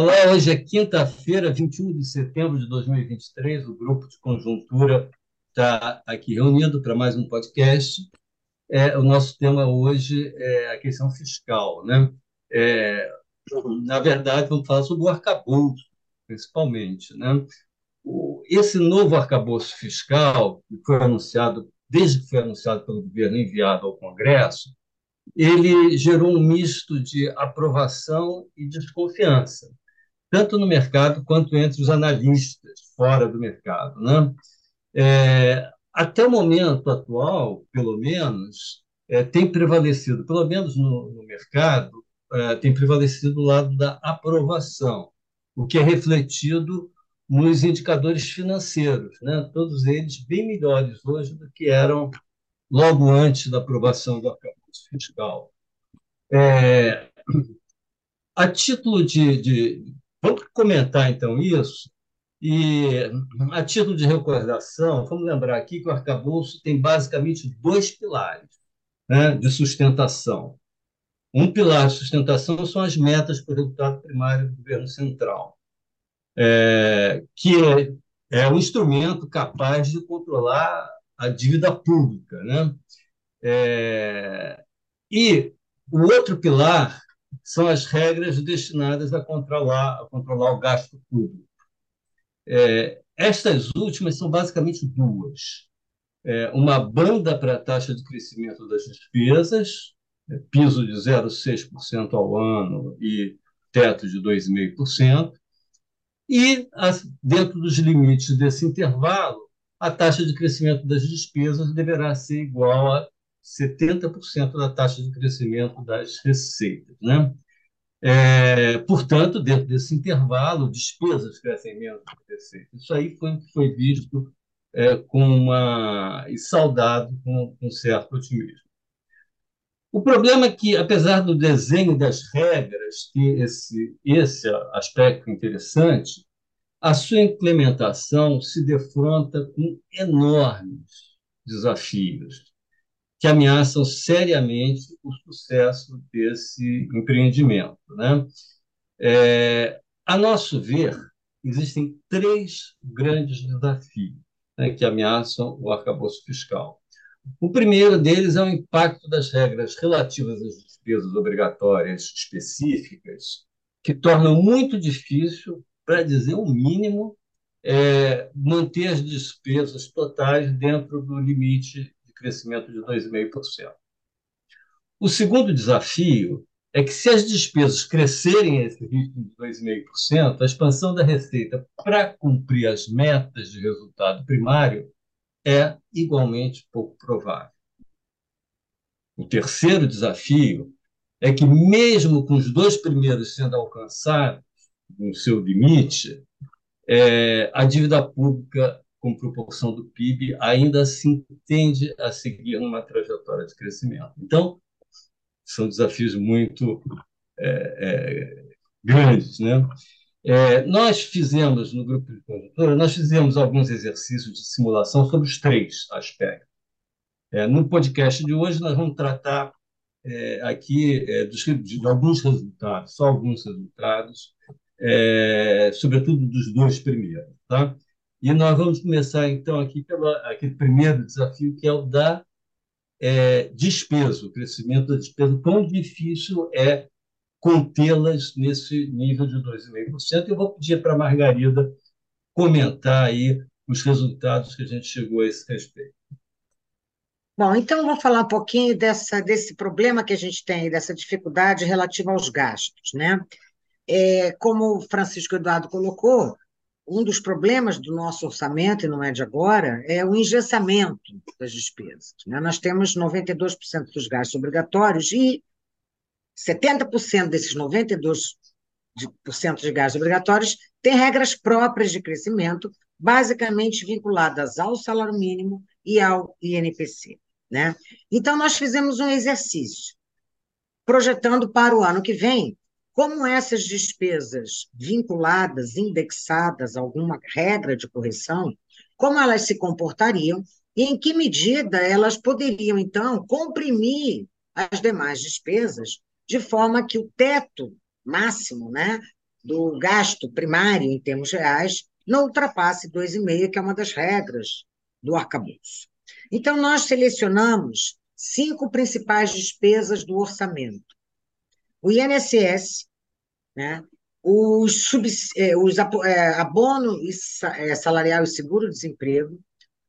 Olá, hoje é quinta-feira, 21 de setembro de 2023. O grupo de conjuntura está aqui reunido para mais um podcast. É, o nosso tema hoje é a questão fiscal. Né? É, na verdade, vamos falar sobre o arcabouço, principalmente. Né? O, esse novo arcabouço fiscal, que foi anunciado, desde que foi anunciado pelo governo enviado ao Congresso, ele gerou um misto de aprovação e desconfiança, tanto no mercado quanto entre os analistas fora do mercado. Né? É, até o momento atual, pelo menos, é, tem prevalecido, pelo menos no, no mercado, é, tem prevalecido o lado da aprovação, o que é refletido nos indicadores financeiros, né? todos eles bem melhores hoje do que eram logo antes da aprovação do arcabouço fiscal. É, a título de, de, Vamos comentar, então, isso. E, a título de recordação, vamos lembrar aqui que o arcabouço tem basicamente dois pilares né, de sustentação. Um pilar de sustentação são as metas para o resultado primário do governo central, é, que é, é um instrumento capaz de controlar a dívida pública. Né? É, e o outro pilar são as regras destinadas a controlar, a controlar o gasto público. É, estas últimas são basicamente duas. É, uma banda para a taxa de crescimento das despesas, é, piso de 0,6% ao ano e teto de 2,5%, e, dentro dos limites desse intervalo, a taxa de crescimento das despesas deverá ser igual a 70% da taxa de crescimento das receitas. Né? É, portanto, dentro desse intervalo, despesas crescem menos que receitas. Isso aí foi, foi visto é, com uma, e saudado com, com certo otimismo. O problema é que, apesar do desenho das regras ter esse, esse aspecto interessante, a sua implementação se defronta com enormes desafios que ameaçam seriamente o sucesso desse empreendimento. Né? É, a nosso ver, existem três grandes desafios né, que ameaçam o arcabouço fiscal. O primeiro deles é o impacto das regras relativas às despesas obrigatórias específicas, que tornam muito difícil, para dizer o mínimo, é, manter as despesas totais dentro do limite crescimento de 2,5%. O segundo desafio é que, se as despesas crescerem a esse ritmo de 2,5%, a expansão da receita para cumprir as metas de resultado primário é igualmente pouco provável. O terceiro desafio é que, mesmo com os dois primeiros sendo alcançados no seu limite, é, a dívida pública com proporção do PIB, ainda assim tende a seguir uma trajetória de crescimento. Então, são desafios muito é, é, grandes. Né? É, nós fizemos, no grupo de conjuntura, nós fizemos alguns exercícios de simulação sobre os três aspectos. É, no podcast de hoje, nós vamos tratar é, aqui é, dos, de alguns resultados, só alguns resultados, sobretudo dos dois primeiros. Tá? E nós vamos começar, então, aqui pelo aquele primeiro desafio, que é o da é, despesa, o crescimento da despesa. Quão difícil é contê-las nesse nível de 2,5%. Eu vou pedir para a Margarida comentar aí os resultados que a gente chegou a esse respeito. Bom, então vou falar um pouquinho dessa, desse problema que a gente tem, dessa dificuldade relativa aos gastos. Né? É, como o Francisco Eduardo colocou, um dos problemas do nosso orçamento, e não é de agora, é o engessamento das despesas. Né? Nós temos 92% dos gastos obrigatórios e 70% desses 92% de gastos obrigatórios têm regras próprias de crescimento, basicamente vinculadas ao salário mínimo e ao INPC. Né? Então, nós fizemos um exercício, projetando para o ano que vem como essas despesas vinculadas, indexadas a alguma regra de correção, como elas se comportariam e em que medida elas poderiam, então, comprimir as demais despesas, de forma que o teto máximo né, do gasto primário, em termos reais, não ultrapasse 2,5%, que é uma das regras do arcabouço. Então, nós selecionamos cinco principais despesas do orçamento. O INSS, né, os, sub, é, os é, abono é, salarial e seguro-desemprego,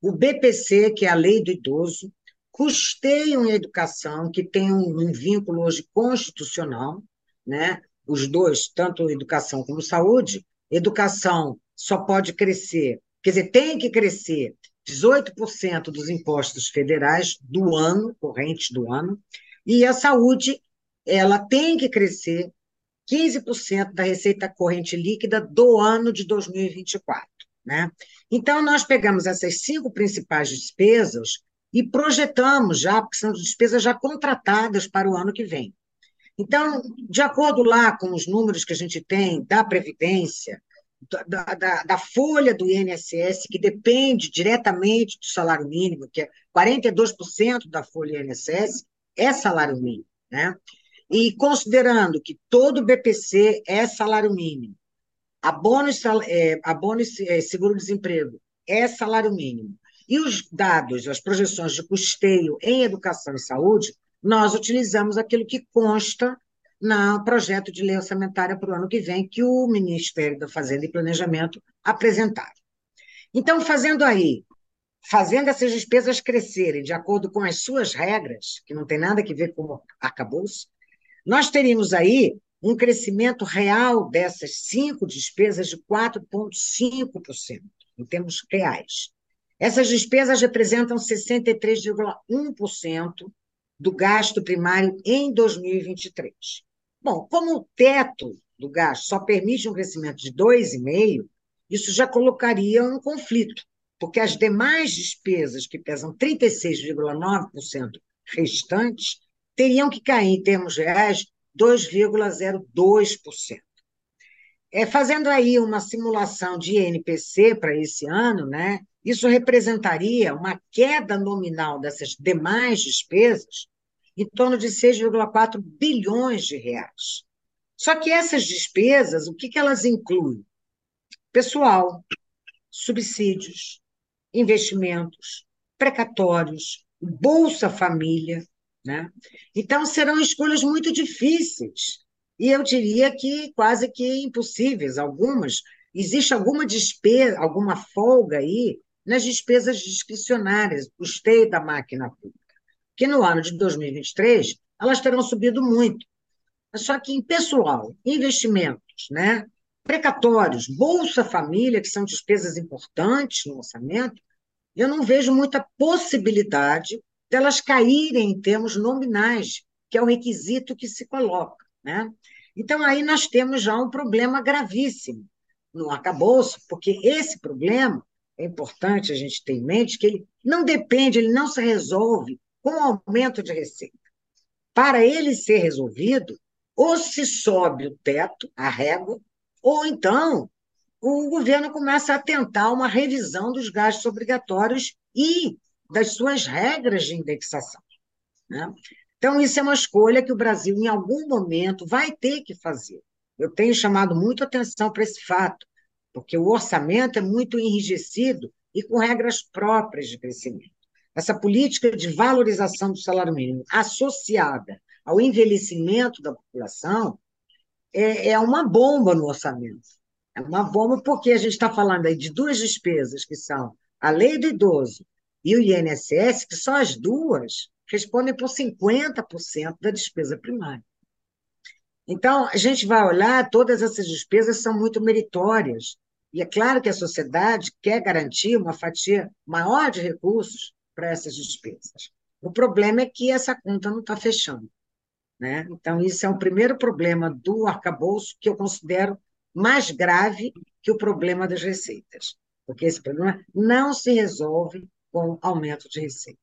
o BPC, que é a lei do idoso, custeiam em educação, que tem um, um vínculo hoje constitucional, né? os dois, tanto educação como saúde, educação só pode crescer, quer dizer, tem que crescer 18% dos impostos federais do ano, corrente do ano, e a saúde, ela tem que crescer 15% da receita corrente líquida do ano de 2024. Né? Então, nós pegamos essas cinco principais despesas e projetamos já, porque são despesas já contratadas para o ano que vem. Então, de acordo lá com os números que a gente tem da Previdência, da, da, da, folha do INSS, que depende diretamente do salário mínimo, que é 42% da folha INSS, é salário mínimo. Né? E considerando que todo BPC é salário mínimo, abono, é, é, seguro-desemprego é salário mínimo, e os dados, as projeções de custeio em educação e saúde, nós utilizamos aquilo que consta no projeto de lei orçamentária para o ano que vem, que o Ministério da Fazenda e Planejamento apresentaram. Então, fazendo aí, fazendo essas despesas crescerem de acordo com as suas regras, que não tem nada a ver com arcabouço, nós teríamos aí um crescimento real dessas cinco despesas de 4,5%, em termos reais. Essas despesas representam 63,1% do gasto primário em 2023. Bom, como o teto do gasto só permite um crescimento de 2,5%, isso já colocaria um conflito, porque as demais despesas, que pesam 36,9% restantes, teriam que cair, em termos reais, 2,02%. É, fazendo aí uma simulação de INPC para esse ano, né, isso representaria uma queda nominal dessas demais despesas em torno de 6,4 bilhões de reais. Só que essas despesas, o que, que elas incluem? Pessoal, subsídios, investimentos, precatórios, Bolsa Família, né? Então, serão escolhas muito difíceis, e eu diria que quase que impossíveis. Algumas, existe alguma despesa, alguma folga aí nas despesas discricionárias, custeio da máquina pública, que no ano de 2023 elas terão subido muito. Só que em pessoal, investimentos, né? precatórios, Bolsa Família, que são despesas importantes no orçamento, eu não vejo muita possibilidade delas caírem em termos nominais, que é o requisito que se coloca. Né? Então, aí nós temos já um problema gravíssimo no arcabouço, porque esse problema, é importante a gente ter em mente, que ele não depende, ele não se resolve com aumento de receita. Para ele ser resolvido, ou se sobe o teto, a régua, ou então o governo começa a tentar uma revisão dos gastos obrigatórios e das suas regras de indexação. Né? Então, isso é uma escolha que o Brasil, em algum momento, vai ter que fazer. Eu tenho chamado muito atenção para esse fato, porque o orçamento é muito enrijecido e com regras próprias de crescimento. Essa política de valorização do salário mínimo associada ao envelhecimento da população é, é uma bomba no orçamento. É uma bomba porque a gente está falando aí de duas despesas, que são a lei do idoso e o INSS, que só as duas respondem por 50% da despesa primária. Então, a gente vai olhar, todas essas despesas são muito meritórias. E é claro que a sociedade quer garantir uma fatia maior de recursos para essas despesas. O problema é que essa conta não está fechando. Né? Então, isso é o primeiro problema do arcabouço que eu considero mais grave que o problema das receitas, porque esse problema não se resolve com aumento de receita.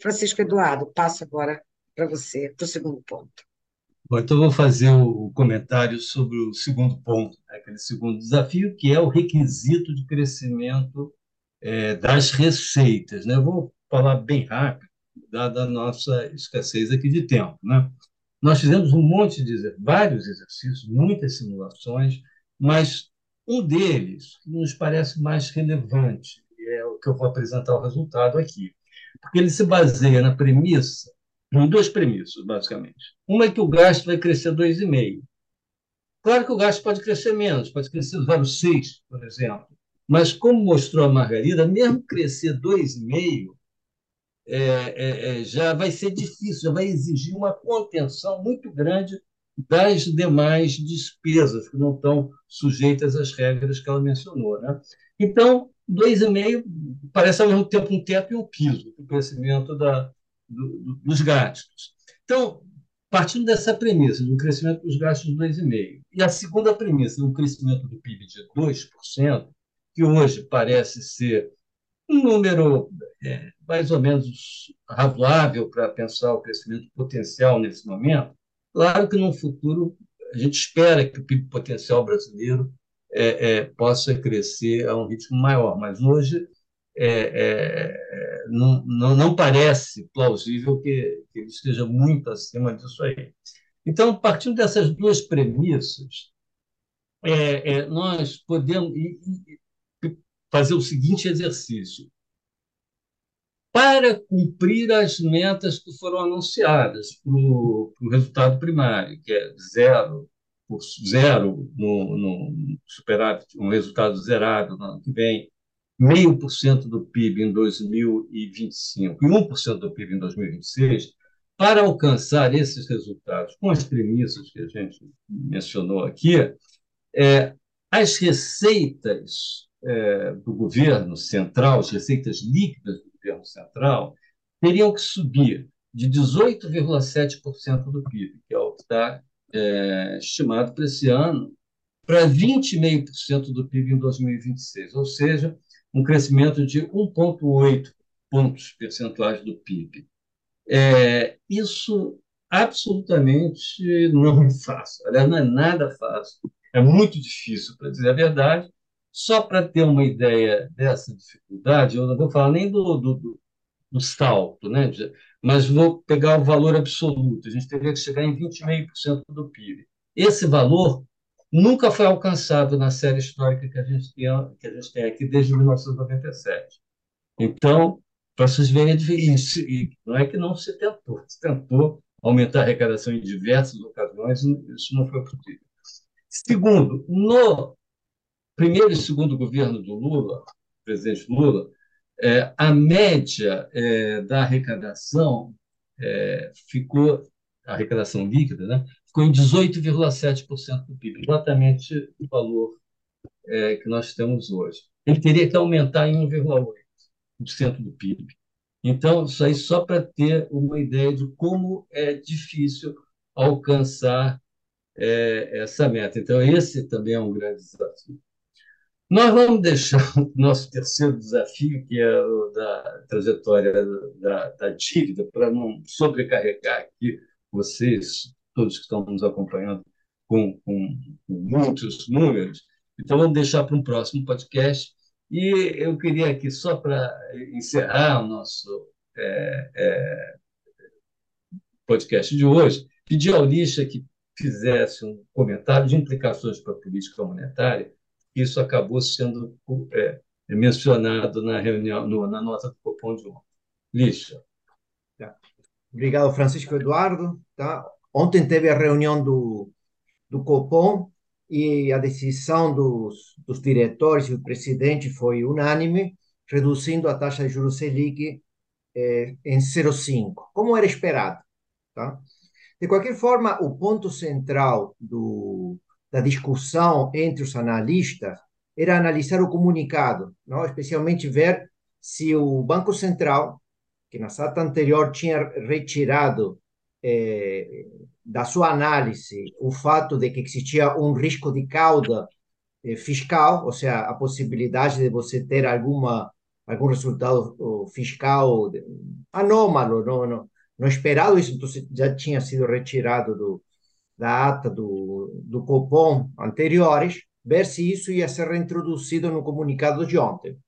Francisco Eduardo, passo agora para você, para o segundo ponto. Bom, então, vou fazer o comentário sobre o segundo ponto, né, aquele segundo desafio, que é o requisito de crescimento é, das receitas. Né? vou falar bem rápido, dada a nossa escassez aqui de tempo. Né? Nós fizemos um monte de vários exercícios, muitas simulações, mas um deles nos parece mais relevante, que eu vou apresentar o resultado aqui, porque ele se baseia na premissa, em duas premissas, basicamente. Uma é que o gasto vai crescer 2,5%. Claro que o gasto pode crescer menos, pode crescer 0,6%, por exemplo. Mas, como mostrou a Margarida, mesmo crescer 2,5%, é, é, é, já vai ser difícil, já vai exigir uma contenção muito grande das demais despesas que não estão sujeitas às regras que ela mencionou. Né? Então, 2,5% parece ao mesmo tempo um teto e um piso do crescimento da, do, dos gastos. Então, partindo dessa premissa, do crescimento dos gastos de 2,5%, e a segunda premissa, do crescimento do PIB de 2%, que hoje parece ser um número é, mais ou menos razoável para pensar o crescimento potencial nesse momento. Claro que no futuro a gente espera que o PIB potencial brasileiro é, é, possa crescer a um ritmo maior, mas hoje é, é, não, não, não, parece plausível que, que, ele esteja muito acima disso aí. Então, partindo dessas duas premissas, é, é, nós podemos fazer o seguinte exercício. Para cumprir as metas que foram anunciadas para o resultado primário, que é zero, por zero no, no superávit, um resultado zerado no ano que vem, meio por cento do PIB em 2025 e 1% do PIB em 2026, para alcançar esses resultados com as premissas que a gente mencionou aqui, é, as receitas é, do governo central, as receitas líquidas do governo central, teriam que subir de 18,7% do PIB, que é o que está é, estimado para esse ano, para 20,5% do PIB em 2026, ou seja, um crescimento de 1,8 pontos percentuais do PIB. É, isso absolutamente não é fácil, aliás, não é nada fácil, é muito difícil, para dizer a verdade, só para ter uma ideia dessa dificuldade, eu não vou falar nem do, do, do salto, né? mas vou pegar o valor absoluto. A gente teria que chegar em 20,5% do PIB. Esse valor nunca foi alcançado na série histórica que a gente tem, que a gente tem aqui desde 1997. Então, para vocês verem diferença, não é que não se tentou, se tentou aumentar a arrecadação em diversas ocasiões, isso não foi possível. Segundo, no primeiro e segundo governo do Lula, presidente Lula, é, a média é, da arrecadação é, ficou, a arrecadação líquida, né, ficou em 18,7% do PIB, exatamente o valor é, que nós temos hoje. Ele teria que aumentar em 1,8% do PIB. Então, isso aí só para ter uma ideia de como é difícil alcançar é, essa meta. Então, esse também é um grande desafio. Nós vamos deixar o nosso terceiro desafio, que é o da trajetória da, da dívida, para não sobrecarregar aqui vocês, todos que estão nos acompanhando, com, com, com muitos números. Então, vamos deixar para um próximo podcast. E eu queria aqui, só para encerrar o nosso é, é, podcast de hoje, pedir ao Lixa que fizesse um comentário de implicações para a política monetária isso acabou sendo é, mencionado na reunião, no, na nota do Copom de ontem. Lixa. Tá. Obrigado, Francisco Eduardo. Tá? Ontem teve a reunião do, do Copom e a decisão dos, dos diretores e do presidente foi unânime, reduzindo a taxa de juros Selic eh, em 0,5, como era esperado. Tá? De qualquer forma, o ponto central do, da discussão entre os analistas era analisar o comunicado, não? especialmente ver se o Banco Central, que na ata anterior tinha retirado eh, da sua análise o fato de que existia um risco de cauda eh, fiscal, ou seja, a possibilidade de você ter alguma algum resultado fiscal anômalo, não, não, não esperado, isso já tinha sido retirado do, da ata do, do Copom anteriores, ver se isso ia ser reintroduzido no comunicado de ontem.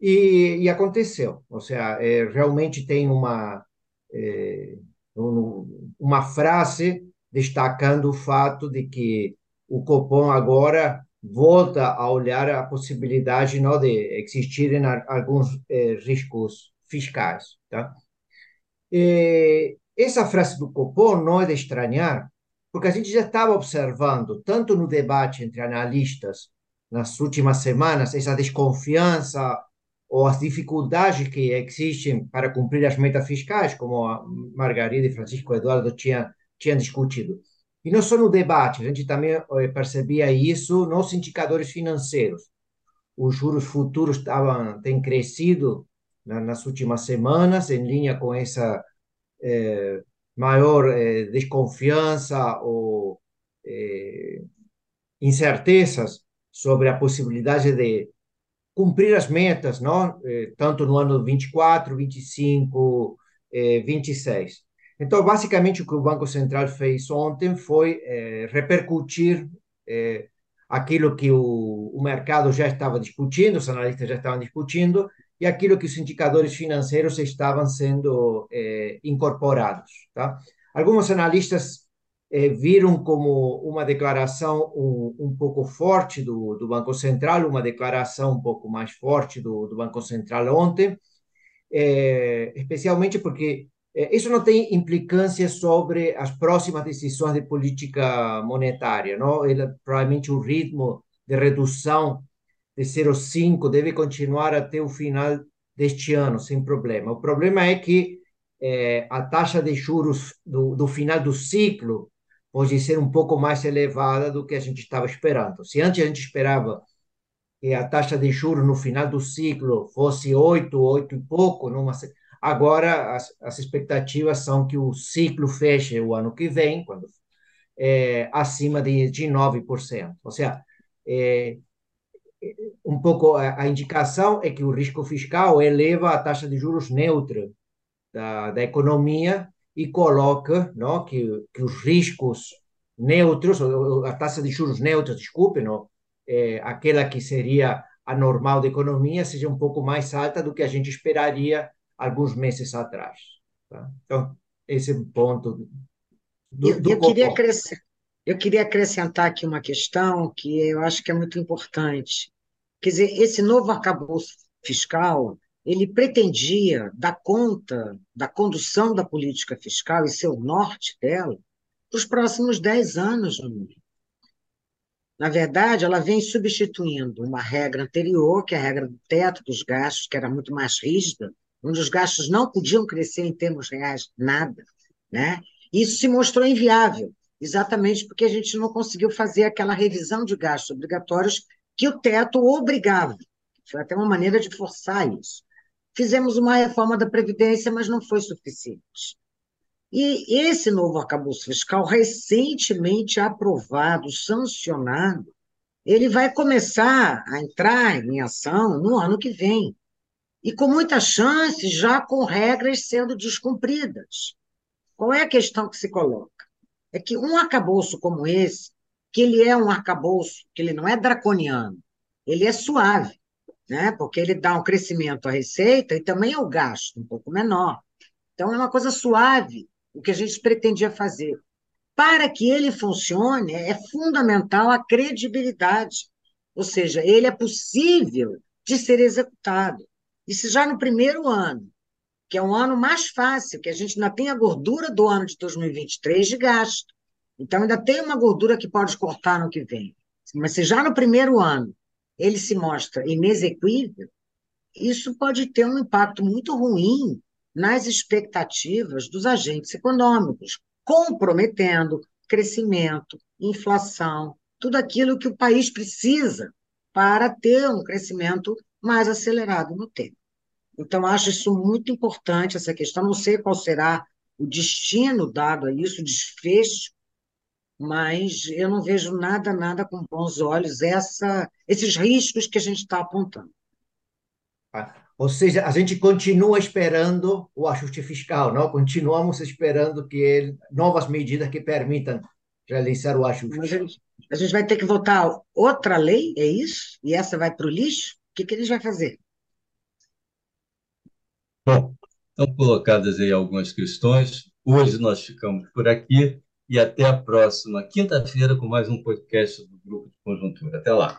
E, e aconteceu, ou seja, é, realmente tem uma, é, um, uma frase destacando o fato de que o Copom agora volta a olhar a possibilidade não de existirem alguns eh, riscos fiscais, tá? E essa frase do Copom não é de estranhar, porque a gente já estava observando, tanto no debate entre analistas nas últimas semanas, essa desconfiança ou as dificuldades que existem para cumprir as metas fiscais, como a Margarida e Francisco Eduardo tinham, discutido. E não só no debate, a gente também eh, percebia isso nos indicadores financeiros. Os juros futuros estavam, têm crescido nas últimas semanas, em linha com essa eh, maior eh, desconfiança ou eh, incertezas sobre a possibilidade de cumprir as metas, não? Eh, tanto no ano 24, 25, eh, 26. Então, basicamente, o que o Banco Central fez ontem foi repercutir aquilo que o, o mercado já estava discutindo, os analistas já estavam discutindo, e aquilo que os indicadores financeiros estavam sendo eh, incorporados. Tá? Alguns analistas eh, viram como uma declaração um, um pouco forte do, do, Banco Central, uma declaração um pouco mais forte do, do Banco Central ontem, eh, especialmente porque isso não tem implicância sobre as próximas decisões de política monetária. Não? Ele, provavelmente o ritmo de redução de 0,5 deve continuar até o final deste ano, sem problema. O problema é que é, a taxa de juros do, do final do ciclo pode ser um pouco mais elevada do que a gente estava esperando. Se antes a gente esperava que a taxa de juros no final do ciclo fosse 8, 8 e pouco, numa, agora as, as expectativas são que o ciclo feche o ano que vem, quando é, acima de, de 9%. Ou seja, é, um pouco a, a, indicação é que o risco fiscal eleva a taxa de juros neutra da, da economia e coloca não, que, que os riscos neutros, a taxa de juros neutra, desculpe, não, é, aquela que seria a normal da economia, seja um pouco mais alta do que a gente esperaria alguns meses atrás. Tá? Então, esse é o ponto do, eu, do eu queria acrescentar, eu queria acrescentar aqui uma questão que eu acho que é muito importante. Quer dizer, esse novo arcabouço fiscal, ele pretendia dar conta da condução da política fiscal e ser o norte dela para os próximos dez anos no mundo. Na verdade, ela vem substituindo uma regra anterior, que é a regra do teto dos gastos, que era muito mais rígida, onde os gastos não podiam crescer em termos reais nada. Né? Isso se mostrou inviável, exatamente porque a gente não conseguiu fazer aquela revisão de gastos obrigatórios que o teto obrigava. Foi até uma maneira de forçar isso. Fizemos uma reforma da Previdência, mas não foi suficiente. E esse novo arcabouço fiscal, recentemente aprovado, sancionado, ele vai começar a entrar em ação no ano que vem. E com muitas chances, já com regras sendo descumpridas. Qual é a questão que se coloca? É que um arcabouço como esse que ele é um arcabouço, que ele não é draconiano, ele é suave, né? porque ele dá um crescimento à receita e também ao gasto, um pouco menor. Então, é uma coisa suave o que a gente pretendia fazer. Para que ele funcione, é fundamental a credibilidade, ou seja, ele é possível de ser executado. Se já no primeiro ano, que é um ano mais fácil, que a gente ainda tem a gordura do ano de 2023 de gasto, então, ainda tem uma gordura que pode cortar no que vem. Mas se já no primeiro ano ele se mostra inexequível, isso pode ter um impacto muito ruim nas expectativas dos agentes econômicos, comprometendo crescimento, inflação, tudo aquilo que o país precisa para ter um crescimento mais acelerado no tempo. Então, acho isso muito importante, essa questão. Não sei qual será o destino dado a isso, o desfecho mas eu não vejo nada, nada com bons olhos essa, esses riscos que a gente está apontando. Ah, ou seja, a gente continua esperando o ajuste fiscal, não? Continuamos esperando que ele, novas medidas que permitam realizar o ajuste. Mas a gente, a gente vai ter que votar outra lei, é isso? E essa vai para o lixo? O que, que eles vão fazer? Bom, estão colocadas aí algumas questões. Hoje nós ficamos por aqui. E até a próxima quinta-feira com mais um podcast do Grupo de Conjuntura. Até lá.